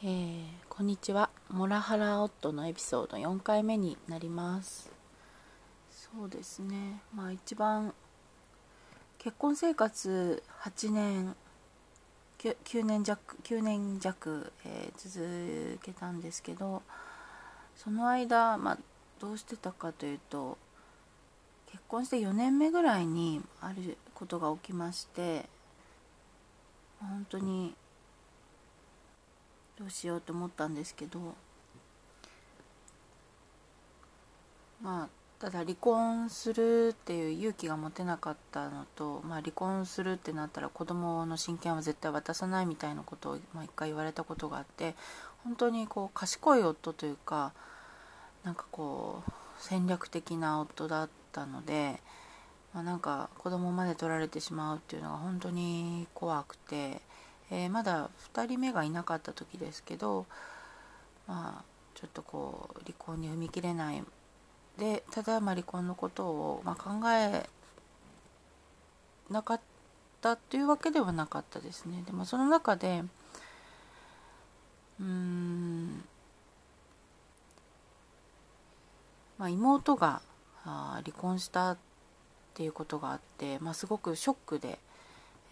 えー、こんにちは。モラハラ夫のエピソード4回目になります。そうですね。まあ一番結婚生活8年 9, 9年弱9年弱、えー、続けたんですけどその間、まあ、どうしてたかというと結婚して4年目ぐらいにあることが起きまして本当にどうしようと思ったんですけどまあただ離婚するっていう勇気が持てなかったのと、まあ、離婚するってなったら子供の親権は絶対渡さないみたいなことを、まあ、回言われたことがあって本当にこう賢い夫というかなんかこう戦略的な夫だったので、まあ、なんか子供まで取られてしまうっていうのが本当に怖くてえー、まだ2人目がいなかった時ですけどまあちょっとこう離婚に踏み切れないでただまあ離婚のことを、まあ、考えなかったというわけではなかったですね。でもその中でうんまあ妹があ離婚したっていうことがあって、まあ、すごくショックで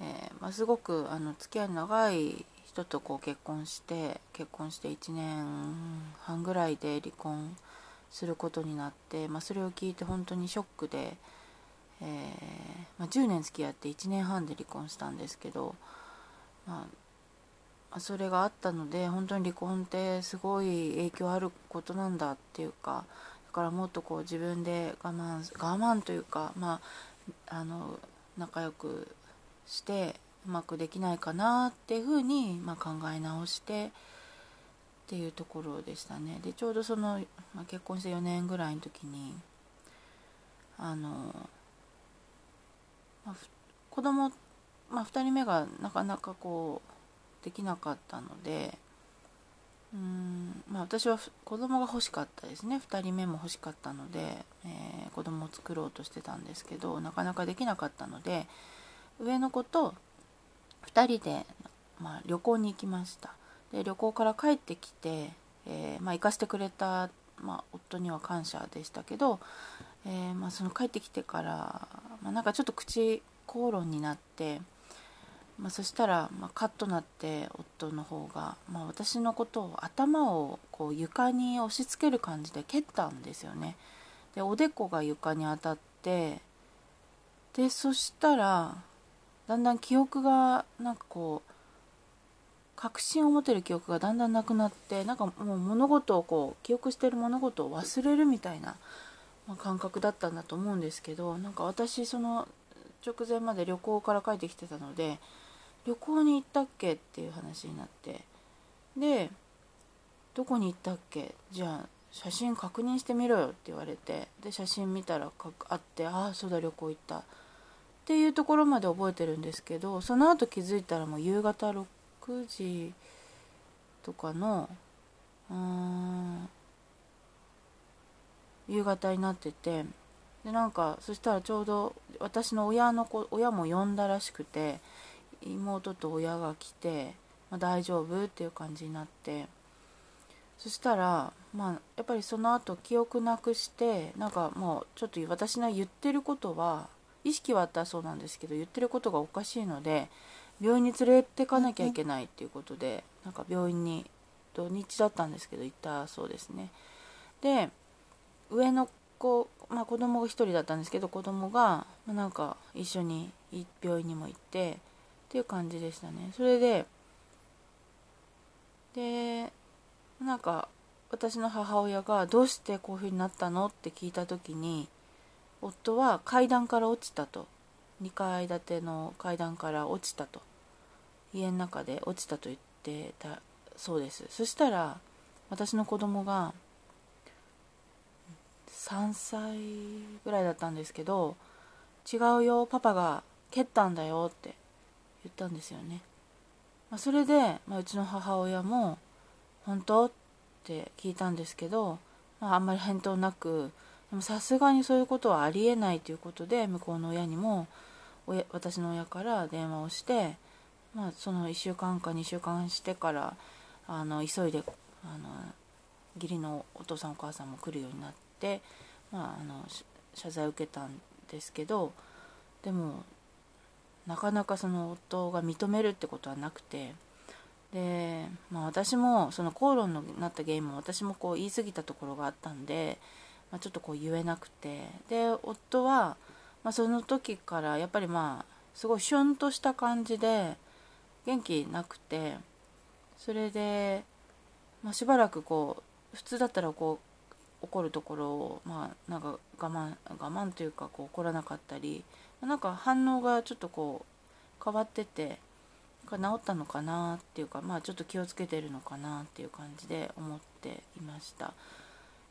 えー、まあ、すごくあの付き合いの長い人とこう結婚して結婚して1年半ぐらいで離婚することになって、まあ、それを聞いて本当にショックで、えー、まあ、10年付き合って1年半で離婚したんですけど、まあ、それがあったので本当に離婚ってすごい影響あることなんだっていうかだからもっとこう自分で我慢我慢というかまああの仲良くしてうまくできないかなっていうふうに、まあ、考え直してっていうところでしたね。でちょうどその、まあ、結婚して4年ぐらいの時にあの、まあ、子供、まあ、2人目がなかなかこうできなかったのでうんまあ、私は子供が欲しかったですね。2人目も欲しかったので、えー、子供を作ろうとしてたんですけどなかなかできなかったので、上の子と2人で、まあ、旅行に行きました。で旅行から帰ってきて、えー、まあ、行かせてくれた、まあ、夫には感謝でしたけど、えー、まその帰ってきてから、まなんかちょっと口口論になって、まそしたら、まカッとなって夫の方が、ま私のことを頭をこう床に押し付ける感じで蹴ったんですよね。でおでこが床に当たってでそしたらだんだん記憶がなんかこう確信を持てる記憶がだんだんなくなってなんかもう物事をこう記憶してる物事を忘れるみたいな、ま、感覚だったんだと思うんですけどなんか私その直前まで旅行から帰ってきてたので旅行に行ったっけっていう話になってでどこに行ったっけ？じゃあ写真確認してみろよって言われてで写真見たらあってああそうだ旅行行った。っていうところまで覚えてるんですけどその後気づいたらもう夕方6時とかのうん夕方になっててでなんかそしたらちょうど私の親の子親も呼んだらしくて妹と親が来て、まあ、大丈夫っていう感じになってそしたらまあやっぱりその後記憶なくしてなんかもうちょっと私の言ってることは意識はあったそうなんですけど言ってることがおかしいので病院に連れてかなきゃいけないっていうことでなんか病院に土日だったんですけど行ったそうですね。で上の子、まあ、子供が1人だったんですけど子供がなんか一緒に病院にも行ってっていう感じでしたね。それででなんか私の母親がどうしてこういう風になったのって聞いた時に夫は階段から落ちたと。2階建ての階段から落ちたと。家の中で落ちたと言ってたそうです。そしたら私の子供が3歳ぐらいだったんですけど違うよパパが蹴ったんだよって言ったんですよね、まあ、それで、まあ、うちの母親も本当って聞いたんですけど、まあ、あんまり返答なくでもさすがにそういうことはありえないということで向こうの親にも親私の親から電話をして、まあ、その1週間か2週間してからあの急いであの義理のお父さんお母さんも来るようになって、まあ、あの謝罪を受けたんですけどでもなかなかその夫が認めるってことはなくてで、まあ、私もその口論になった原因も私もこう言い過ぎたところがあったんで、まあ、ちょっとこう言えなくて。で夫は、まあ、その時からやっぱりまあすごいシュンとした感じで元気なくて。それで、まあ、しばらくこう普通だったらこう怒るところをまあなんか我慢我慢というかこう怒らなかったりなんか反応がちょっとこう変わってて治ったのかなっていうかまあちょっと気をつけてるのかなっていう感じで思っていました。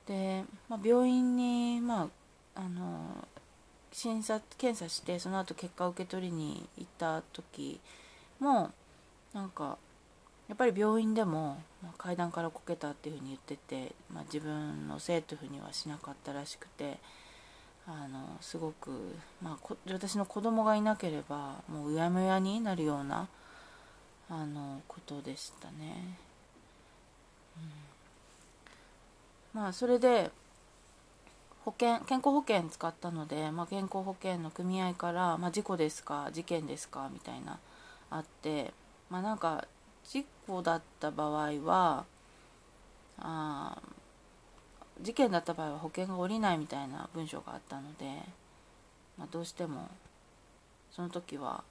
で、まあ、病院にまああの診察検査してその後結果を受け取りに行った時もなんかやっぱり病院でも、まあ、階段からこけたっていうふうに言ってて、まあ、自分のせいというふうにはしなかったらしくてあのすごく、まあ、私の子供がいなければもううやむやになるようなあのことでしたね。うん、まあそれで保険健康保険使ったので、まあ、健康保険の組合から、まあ、事故ですか事件ですかみたいなあってまあなんか事故だった場合はあ事件だった場合は保険が下りないみたいな文章があったので、まあ、どうしてもその時は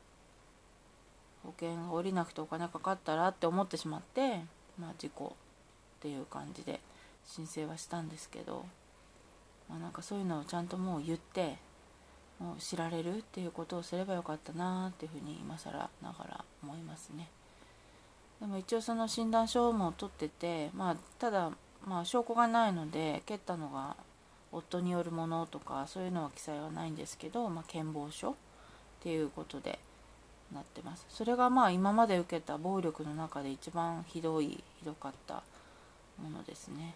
保険が下りなくてお金かかったらって思ってしまって、まあ、事故っていう感じで。申請はしたんですけど、まあ、なんかそういうのをちゃんともう言ってもう知られるっていうことをすればよかったなっていうふうに今更ながら思いますね。でも一応その診断書も取ってて、まあ、ただまあ証拠がないので蹴ったのが夫によるものとかそういうのは記載はないんですけど、まあ、健忘書っていうことでなってますそれがまあ今まで受けた暴力の中で一番ひどいひどかったものですね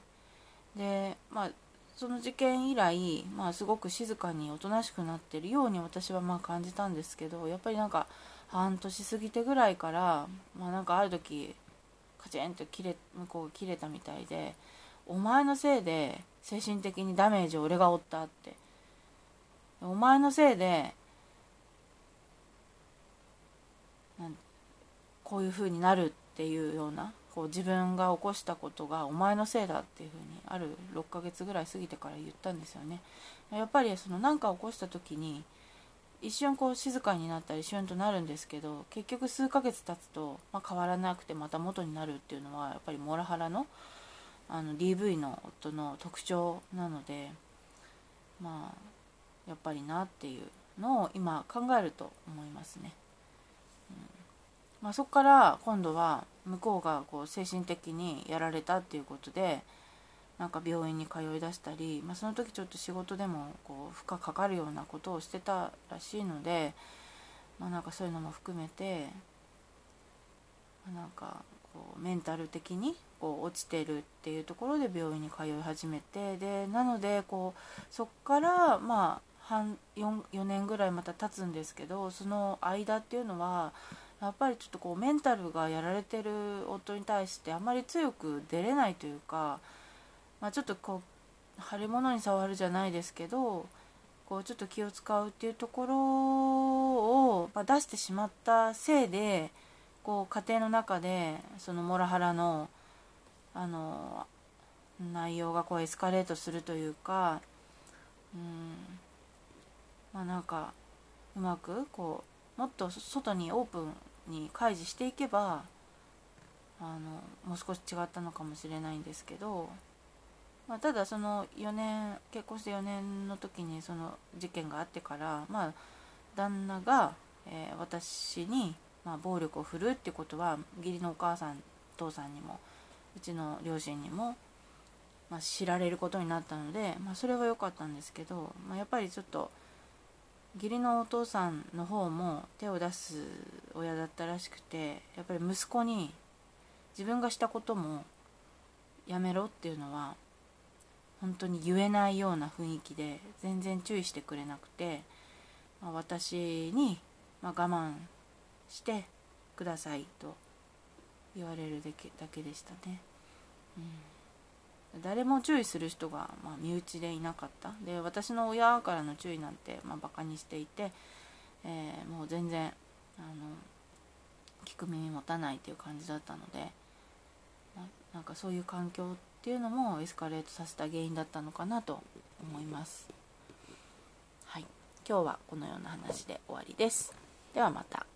でまあその事件以来、まあ、すごく静かにおとなしくなってるように私はまあ感じたんですけどやっぱりなんか半年過ぎてぐらいから、まあ、なんかある時カチンと切れ向こうが切れたみたいでお前のせいで精神的にダメージを俺が負ったって。お前のせいでこういう風になるっていうようなこう自分が起こしたことがお前のせいだっていう風にある6ヶ月ぐらい過ぎてから言ったんですよねやっぱりその何か起こした時に一瞬こう静かになったりシュンとなるんですけど結局数ヶ月経つと、まあ、変わらなくてまた元になるっていうのはやっぱりモラハラのあの DV の夫の特徴なのでまあやっぱりなっていうのを今考えると思いますね。うんまあ、そこから今度は向こうがこう精神的にやられたっていうことでなんか病院に通いだしたり、まあ、その時ちょっと仕事でもこう負荷かかるようなことをしてたらしいので、まあ、なんかそういうのも含めて、まあ、なんかこうメンタル的にこう落ちてるっていうところで病院に通い始めてでなのでこうそっからまあ半 4, 4年ぐらいまた経つんですけどその間っていうのはやっぱりちょっとこうメンタルがやられてる夫に対してあんまり強く出れないというか、まあ、ちょっとこう腫れ物に触るじゃないですけどこうちょっと気を使うっていうところを、ま、出してしまったせいでこう家庭の中でそのモラハラのあの内容がこうエスカレートするというかうん。まあなんかうまくこうもっと外にオープンに開示していけばあのもう少し違ったのかもしれないんですけど、まあ、ただその4年結婚して4年の時にその事件があってからまあ旦那が、えー、私に、まあ、暴力を振るうってことは義理のお母さん父さんにもうちの両親にも、まあ、知られることになったので、まあ、それは良かったんですけど、まあ、やっぱりちょっと義理のお父さんの方も手を出す親だったらしくてやっぱり息子に自分がしたこともやめろっていうのは本当に言えないような雰囲気で全然注意してくれなくて、まあ、私に、ま我慢してくださいと言われるだけだけでしたね、うん、誰も注意する人が、まあ、身内でいなかった。で私の親からの注意なんて、まあ、バカにしていて、えー、もう全然あの聞く耳持たないっていう感じだったのでなんかそういう環境っていうのもエスカレートさせた原因だったのかなと思います。はい。今日はこのような話で終わりです。ではまた。